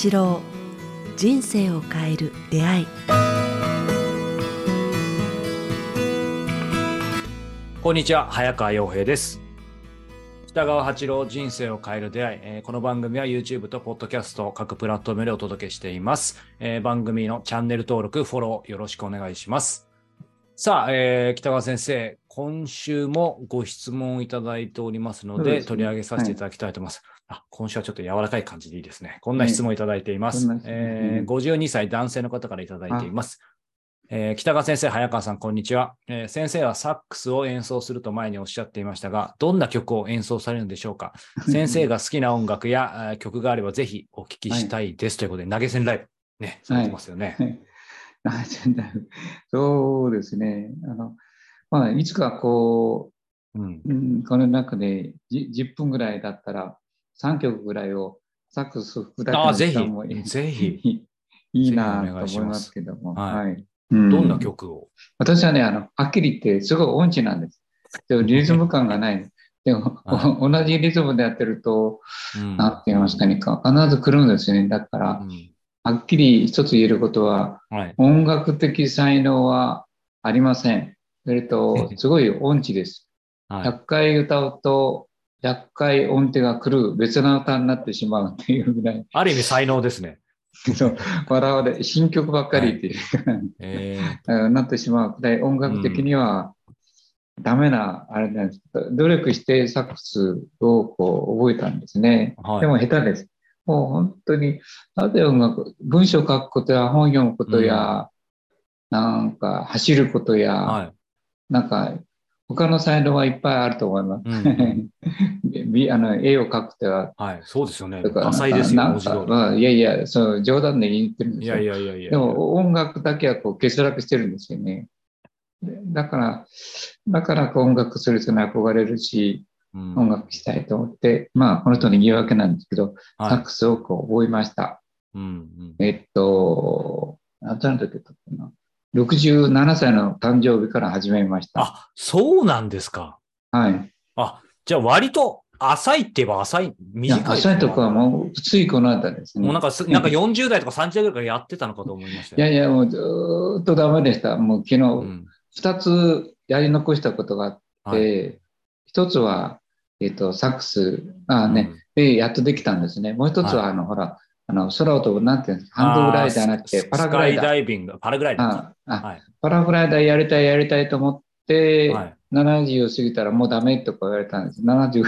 八郎人生を変える出会い。こんにちは早川洋平です。北川八郎人生を変える出会い、えーこの番組は YouTube と Podcast 各プラットフォームでお届けしています、えー番組のチャンネル登録フォローよろしくお願いします。さあ、えー北川先生今週もご質問をいただいておりますのでね。取り上げさせていただきたいと思います、あ今週はちょっと柔らかい感じでいいですね。こんな質問をいただいています、えー52歳男性の方からいただいています。えー北川先生、早川さん、こんにちは、えー先生はサックスを演奏すると前におっしゃっていましたが、どんな曲を演奏されるんでしょうか？先生が好きな音楽やえー曲があればぜひお聞きしたいです、ということで、投げ銭ライブ、ね、されてますよね。そうですね。あの、まあ、いつかこうん。う、うん、この中でじ10分ぐらいだったら、3曲ぐらいをサックス吹くだけのあぜ時間もいひ、ぜひ、い いいなと思いますけども。はいはいうんどんな曲を、私はね、あの、はっきり言って、すごい音痴なんです。でもリズム感がない。でも、は同じリズムでやってると、うんなんて言いますかね、か必ず来るんですよね。だから、うんはっきり一つ言えることは、はい、音楽的才能はありません。それと、すごい音痴です。はい、100回歌うと、100回音程が来る別な歌になってしまうっていうぐらい、ある意味才能ですね。笑われ、新曲ばっかりっていうか、えうんなってしまうくらい音楽的にはダメな、あれなんです。努力してサックスをこう覚えたんですね。ーはいでも下手です。もう本当に、なぜ音楽、文章書くことや本読むことや、なんか走ることや、はいなんか他の才能はいっぱいあると思います。うん びあの絵を描くとは、はい、そうですよね。とか多彩ですよ、なんか文字通り。まあいやいや、そう冗談で言ってるんですよ。いやいやいやいや。でも音楽だけはこう欠落してるんですよね。でだから、だから音楽する人に憧れるし、うん、音楽したいと思って、まあこの人の言い訳なんですけど、サッはクスをこう覚えました。いうんうんえっと、何歳の時だったかな。67歳の誕生日から始めました。あ、そうなんですか。はい。あ、じゃあ割と浅いって言えば浅い、短い。浅いとこはもう、ついこの間ですね。もうなんかす、なんか40代とか30代ぐらいからやってたのかと思いましたよ。いやいや、もうずーっとダメでした。もう昨日、うん二つやり残したことがあっはいて、一つは、えっ、と、サックス、あね、で、やっとできたんですね。もう一つは、はいあの、ほら、あの、空を飛ぶ、なんていうんですか、ハンドグライダーなくて、パラグライダー。ダイビング、パラグライダー。はい。パラグライダーやりたい、やりたいと思って、はい。70を過ぎたらもうダメとか言われたんです。70、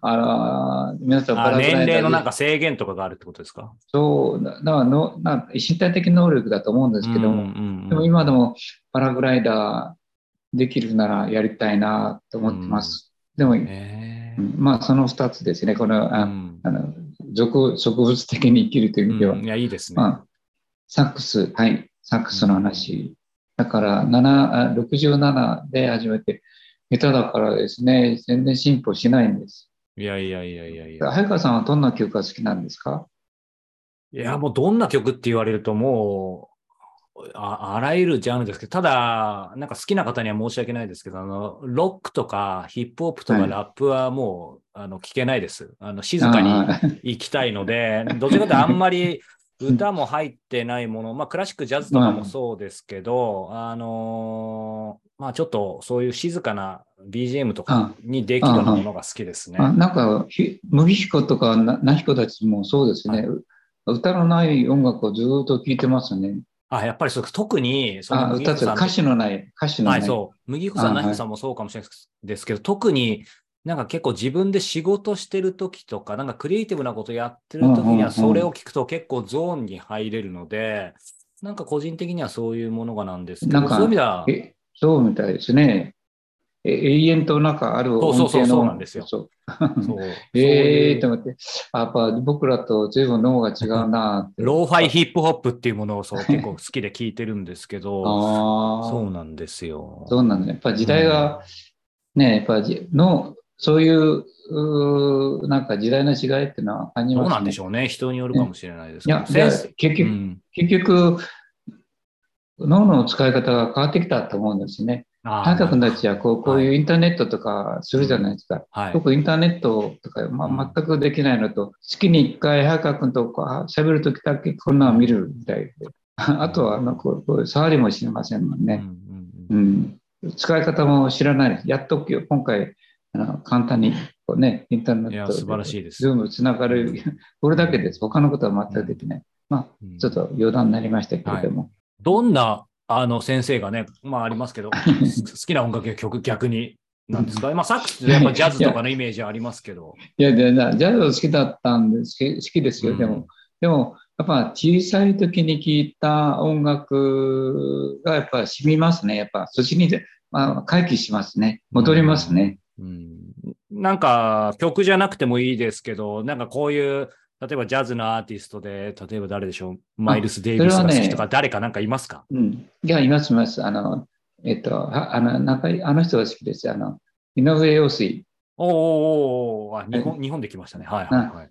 あの、皆さんパあラグライダーで。年齢のなんか制限とかがあるってことですか？そう、だだからのな身体的能力だと思うんですけども、うんうんうんでも今でもパラグライダーできるならやりたいなと思ってます。うん。まあその2つですね。この、あうん。あの俗植物的に生きるという意味では、うんいや、いいですね。まあ、サックス、はい、サックスの話。だから7あ67で始めて、下手だからですね、全然進歩しないんです。いやいやいやいやいや。早川さんはどんな曲が好きなんですか？いや、もうどんな曲って言われるともう、ああらゆるジャンルですけど、ただ、なんか好きな方には申し訳ないですけど、あの、ロックとかヒップホップとかはい。ラップはもう、あの、聞けないです。あの、静かに行きたいので、どちらかというとあんまり歌も入ってないもの、まあクラシック、ジャズとかもそうですけど、あのーまあちょっとそういう静かな BGM とかにできるものが好きですね。あなんか、ひ麦彦とかななひこたちもそうですね、う歌のない音楽をずっと聴いてますね。あ、やっぱりそう特に、そあの麦歌詞のない、歌詞のな。はいい、そう。麦彦さん、あなひこさんもそうかもしれないですけど、特になんか結構自分で仕事してる時とか、なんかクリエイティブなことやってる時には、それを聞くと結構ゾーンに入れるので、なんか個人的にはそういうものがなんですけど、なんかそういう意味では、えそうみたいですね。え永遠となんかあるそうそうそう音程のそうなんですよそうそうえ えー、とそういう思って、あやっぱ僕らと随分脳が違うなって。ローファイヒップホップっていうものをそう 結構好きで聞いてるんですけど、ああ、そうなんですよ。そうなんだ。やっぱ時代が、ね、やっぱじの、そういう、うーなんか時代の違いっていうのは感じますね。どうなんでしょうね。人によるかもしれないですいや、けど。じゃあ先生結局、うん結局、脳の使い方が変わってきたと思うんですね。あ早川君たちはこうこういうインターネットとかするじゃないですか。はい。僕インターネットとか、まあ、全くできないのと、月に1回早川君とこう喋るときだけこんなの見るみたいで。あとはなんかこう触りもしませんもんね。うんうん。使い方も知らないです。やっと今回、あの簡単にこうね、インターネットいや素晴らしいですズームつながる、これだけです。他のことは全くできない。まあ、うんちょっと余談になりましたけれども。どんなあの先生がね、まあありますけど、好きな音楽や曲逆になんですか、まあ、サックスってやっぱジャズとかのイメージありますけど。いや、ジャズ好きだったんです好き好きですよ。でうんも、でも、やっぱ小さい時に聴いた音楽がやっぱ染みますね。やっぱ、そっちに、まあ、回帰しますね。戻りますね。うんなんか曲じゃなくてもいいですけど、なんかこういう、例えばジャズのアーティストで、例えば誰でしょう、マイルス・デイビスが好きとか、誰かなんかいますか？うん。いや、います、います。あの、えっと、ああの、なんか、あの人が好きです。あの、井上陽水。おーおーおーあ日本、日本で来ましたね。はいはいはい。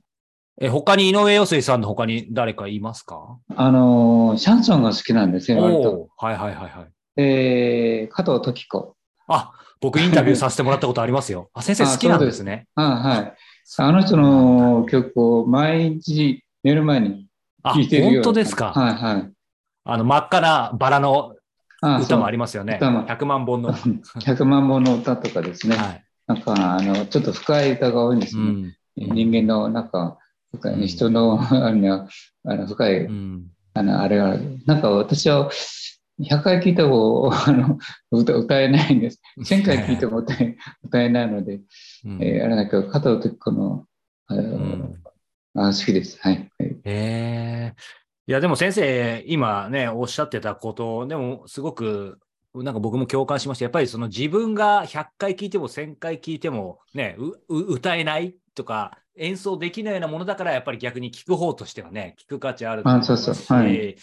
え、他に井上陽水さんの他に誰かいますか？あの、シャンソンが好きなんですよ、はいはいはいはい。えー、加藤時子。あ、僕インタビューさせてもらったことありますよ。あ、先生好きなんですね。あはい。あの人の曲を毎日寝る前にあ、聴いてるよ本当ですか？はいはい。あの、真っ赤なバラのあ歌もありりますよね。歌も100万本の。は100万本の歌とかですね。い。なんか、あの、ちょっと深い歌が多いんですね。うん。人間の、なんか、人の、あの、あの深い、うん。あの、あれは、なんか私は、100回聴いても、あの、歌歌えないんです。1000回聴いても歌え歌えないので、うんえーあれだけど、加藤時子の、あのんあ好きです。はい。はいへえ。いや、でも先生、今ね、おっしゃってたこと、でもすごく、なんか僕も共感しました。やっぱりその自分が100回聞いても1000回聞いてもね、うう歌えないとか、演奏できないようなものだから、やっぱり逆に聞く方としてはね、聞く価値あると思いあ、ますし、そうそう。はい。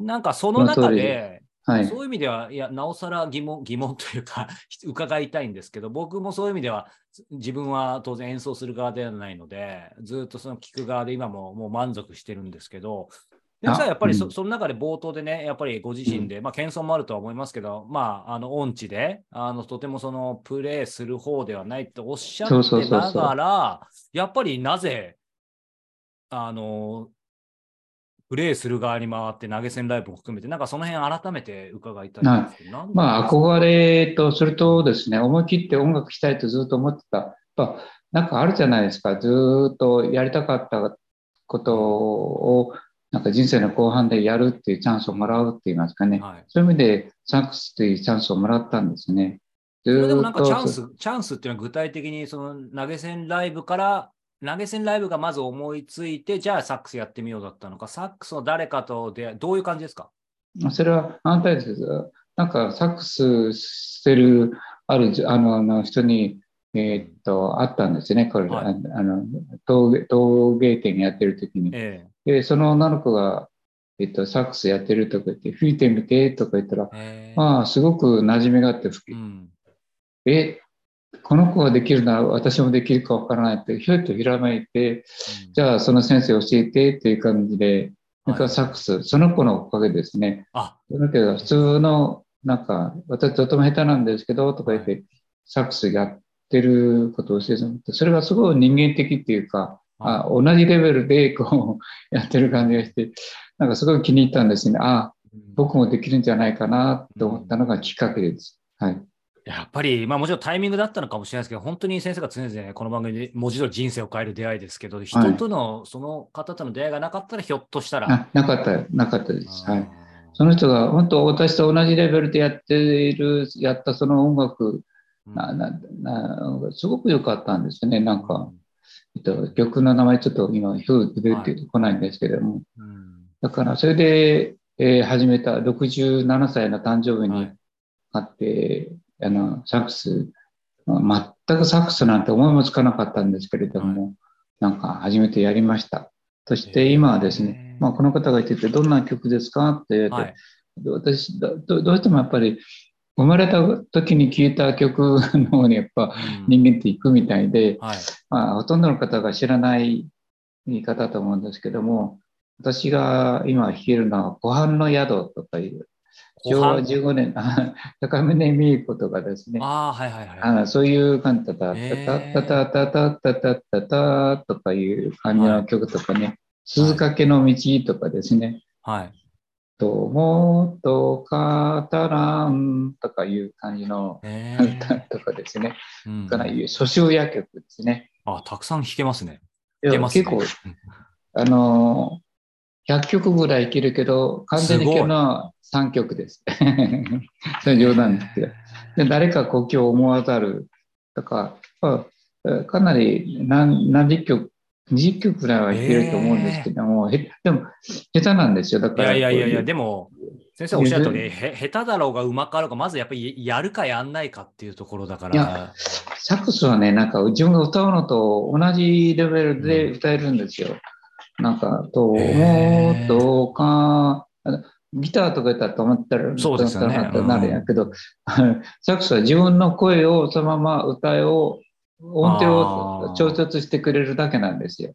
なんかその中で、はいそう。いう意味では、いや、なおさら疑問、疑問というか、伺いたいんですけど、僕もそういう意味では、自分は当然演奏する側ではないので、ずっとその聞く側で今ももう満足してるんですけど、であさやっぱりそ,、うんその中で冒頭でね、やっぱりご自身で、まあ、謙遜もあるとは思いますけど、まあ、あの、音痴で、あの、とてもその、プレイする方ではないっておっしゃってながら、やっぱりなぜ、あの、プレイする側に回って投げ銭ライブも含めて、なんかその辺改めて伺いたいんですけど、まあ、憧れと、それとですね、思い切って音楽したいとずっと思ってた。やっぱ、なんかあるじゃないですか。ずーっとやりたかったことを、なんか人生の後半でやるっていうチャンスをもらうって言いますかね。はい。そういう意味で、サックスというチャンスをもらったんですね。でもなんかチャンス、チャンスっていうのは具体的にその投げ銭ライブから、投げ銭ライブがまず思いついて、じゃあサックスやってみようだったのか、サックスの誰かと出どういう感じですか？それは反対です。なんかサックスしてるあるあのあの人に、えーっと、あったんですね、これ、はい。ああの陶芸陶芸店やってる時に。えで、その女の子が、えっと、サックスやってるとか言って、吹いてみてとか言ったら、ええ。まあ、すごく馴染みがあって吹き、うん。え、この子ができるなら私もできるかわからないって、ひょいとひらめいて、じあ、ゃあその先生教えてっていう感じで、なんかはいサックス、その子のおかげですね。あ、だけど、普通の、なんか、私とても下手なんですけど、とか言って、はサックスやってることを教えてもらって、それがすごい人間的っていうか、あ同じレベルでこう やってる感じがして、なんかすごい気に入ったんですね。あ僕もできるんじゃないかなと思ったのがきっかけです。はい。やっぱり、まあもちろんタイミングだったのかもしれないですけど、本当に先生が常々この番組で文字通り人生を変える出会いですけど、人との、その方との出会いがなかったら、ひょっとしたら。あなかった、なかったです。はい。その人が本当私と同じレベルでやっている、やったその音楽、うんなななすごく良かったんですね。なんか、えっと、曲の名前ちょっと今、ひょう出てこないんですけども。うんだから、それで、えー始めた67歳の誕生日にはいあって、あの、サックス、まあ全くサックスなんて思いもつかなかったんですけれども、なんか初めてやりました。そして今はですね、まあ、この方が言ってて、どんな曲ですかって言われて、はい。私どど、どうしてもやっぱり、生まれた時に聴いた曲の方にやっぱうん人間って行くみたいで、はい。まあ、ほとんどの方が知らない言い方だと思うんですけども、私が今弾けるのは、湖畔の宿とかいう、昭和15年、あ 高峰美子とかですね。ああ、はいはいはい。あのそういう感じだった、へータタタタタタタタタとかいう感じの曲とかね、鈴懸の道とかですね、はい。ともっと語らんとかいう感じのえ歌とかですね、うんかなり初秋夜曲ですね。あ、たくさん弾けますね。結構、あのー、100曲ぐらいいけるけど、完全にいけるのは3曲です。それ冗談ですけど。で誰か故郷を思わざるとか、まあ、かなり何何十曲、20曲ぐらいはいけると思うんですけども、へでも下手なんですよ。だいからやいやいやいや、でも、先生おっしゃる通り、へ下手だろうがうまかろうが、まずやっぱりやるかやんないかっていうところだかいやら。サックスはね、なんか自分が歌うのと同じレベルで歌えるんですよ。なんか、と思うとか、ギターとかやったら止まったら、そうですよねなるんやけど、サックスは自分の声をそのまま歌いを、音程を調節してくれるだけなんですよ。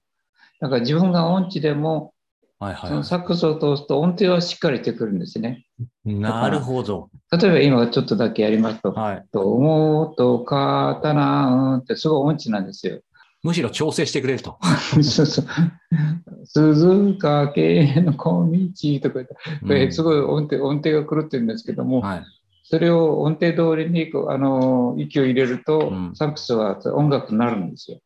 だから自分が音痴でも、はいはいそのサックスを通すと音程はしっかりしてくるんですね。なるほど。例えば今ちょっとだけやりますと、はい。と思うとかたらんってすごい音痴なんですよ。むしろ調整してくれると。そうそう。鈴掛の小道とかこれすごい音程音程が狂ってるんですけども、はい。それを音程通りにこうあの息を入れると、うんサックスは音楽になるんですよ。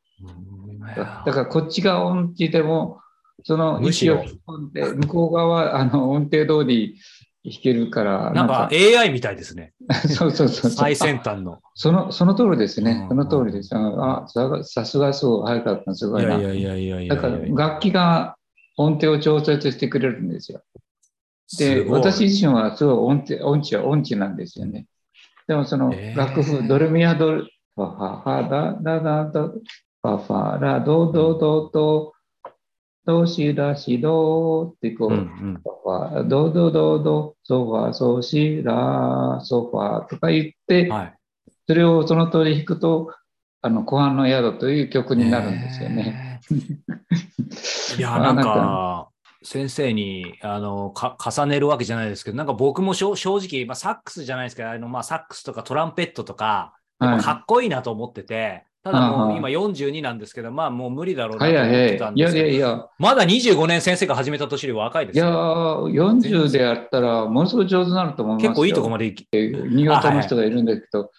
だだからこっちが音痴でも、その息を吹き込んで、向こう側はあの音程通り弾けるから、なんか AI みたいですね。そうそうそう。最先端の。そのその通りですうん。ねその通りです。あ、ささすがそう、早かった、すごいな。いやいやいやいやだから。楽器が音程を調節してくれるんですよ。で、私自身はすごい音程音痴は音痴なんですよね。でもその楽譜、ドレミアドル、ファファファダダダダ、ファファラドドドド、ドシラシドってこう、うんうんファファドドドド、ソファソシラソファとか言って、はい。それをその通り弾くと、あの、湖畔の宿という曲になるんですよね。いや、あなんか、先生にあのか重ねるわけじゃないですけど、なんか僕も正直、まあ、サックスじゃないですけど、あのまあ、サックスとかトランペットとか、かっこいいなと思ってて、ただもはいう今42なんですけど、まあもう無理だろうなと思っはいはいてたんいやですけど、いやいや、まだ25年先生が始めた年より若いですいやよ。ー、40でやったら、ものすごい上手になると思いますよ。結構いいとこまで行き、新潟の人がいるんだけど、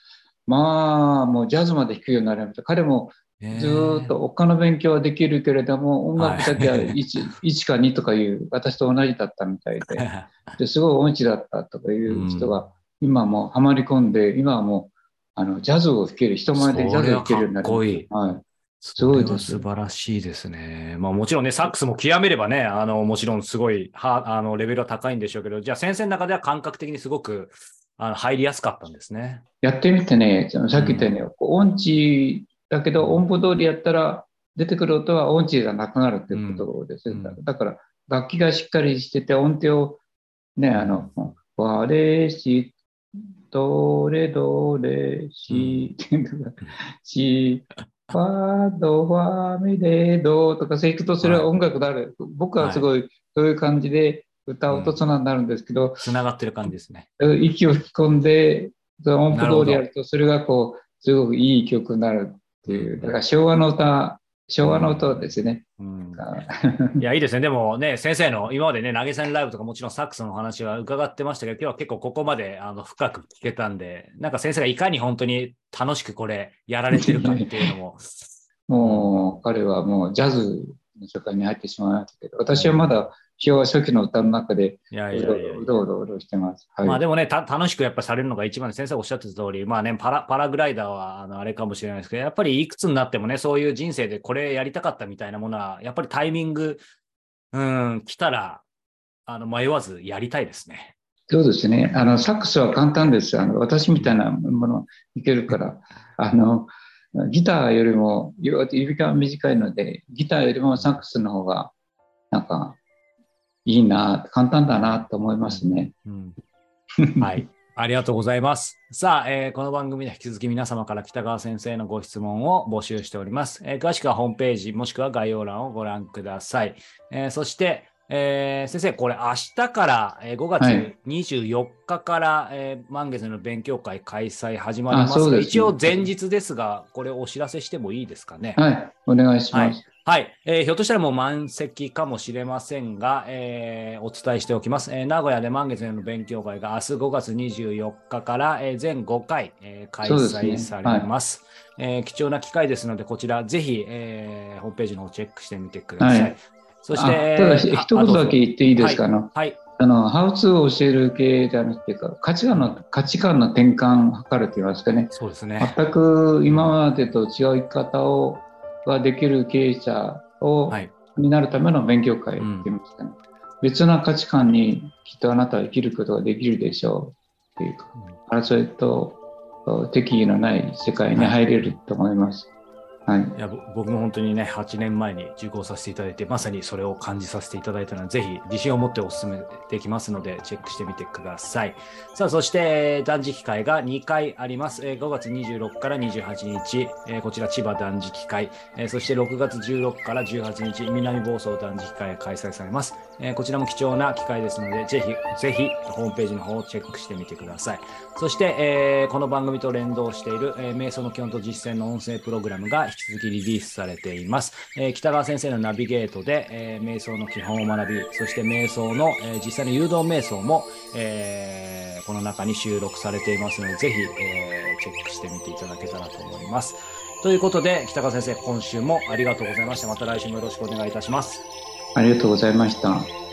まあ、もうジャズまで弾くようになりました。彼もずーっと他の勉強はできるけれども、音楽だけは 1, 1か2とかいう、私と同じだったみたいで、ですごい音痴だったとかいう人が、今もうハマり込んで、今はもうあのジャズを弾ける、人前でジャズを弾けるようになりましそれはかっこいい。た。はいすごいです素晴らしいですね。まあもちろんね、サックスも極めればね、あの、もちろんすごい、は、あの、レベルは高いんでしょうけど、じゃあ先生の中では感覚的にすごく、あの、入りやすかったんですね。やってみてね、そのさっき言ったように、こう音痴だけど音符通りやったら出てくる音は音痴じゃなくなるっていうことです。うんうんだから楽器がしっかりしてて音程をね、あの、ワレシ、ドレドレシ、シ、ファドファミレドとかそういくとそれは音楽になる。僕はすごいそういう感じで歌うとそんなになるんですけど、つながってる感じですね。息を吹き込んで、その音符通りやると、それがこう、すごくいい曲になるっていう、だから昭和の歌、昭和の歌ですね。うんあいや、いいですね。でもね、先生の今までね、投げ銭ライブとかもちろんサックスのお話は伺ってましたけど、今日は結構ここまであの深く聞けたんで、なんか先生がいかに本当に楽しくこれやられてるかっていうのも、もう、彼はもうジャズの世界に入ってしまいましたけど、私はまだ昭和初期の歌の中でいろうろうろしてます。はい。まあでもね、た楽しくやっぱされるのが一番で先生おっしゃってた通り、まあね、パラパラグライダーはあのあれかもしれないですけど、やっぱりいくつになってもね、そういう人生でこれやりたかったみたいなものは、やっぱりタイミング、うん、来たら、あの迷わずやりたいですね。そうですね。あの、サックスは簡単です。あの、私みたいなものいけるから、あの、ギターよりも、指が短いので、ギターよりもサックスの方が、なんか、いいな、簡単だなと思いますね。うんはい。ありがとうございます。さあ、えーこの番組では引き続き皆様から北川先生のご質問を募集しております。えー詳しくはホームページもしくは概要欄をご覧ください。えーそして、えー、先生、これ明日から、えー5月24日から、えー満月の勉強会開催始まりますね一応前日ですが、これお知らせしてもいいですかね？はい、お願いします。はい、えーひょっとしたらもう満席かもしれませんが、えーお伝えしておきます、えー名古屋で満月の勉強会が明日5月24日から、えー全5回、えー開催されます。えー貴重な機会ですので、こちらぜひ、えーホームページの方チェックしてみてください。はい。そして、あただ一言だけ言っていいですか、あの、はい、あの、ハウツーを教える系ではなくてか、価値観の、価値観の転換を図ると言いますかね。そうですね。全く今までと違う生き方を、ができる経営者を、はい、になるための勉強会って言いますかね。別な価値観にきっとあなたは生きることができるでしょうっていうか、争いと敵意のない世界に入れると思います。はい。いや僕も本当にね、8年前に受講させていただいて、まさにそれを感じさせていただいたので、ぜひ自信を持ってお勧めできますので、チェックしてみてください。さあ、そして断食会が2回あります。5月26から28日、こちら千葉断食会、そして6月16から18日、南房総断食会が開催されます。こちらも貴重な機会ですので、ぜひ、ぜひ、ホームページの方をチェックしてみてください。そして、この番組と連動している、瞑想の基本と実践の音声プログラムが引き続きリリースされています。えー北川先生のナビゲートで、えー瞑想の基本を学び、そして瞑想の、えー実際の誘導瞑想も、えこの中に収録されていますので、ぜひ、えチェックしてみていただけたらと思います。ということで、北川先生、今週もありがとうございました。また来週もよろしくお願いいたします。ありがとうございました。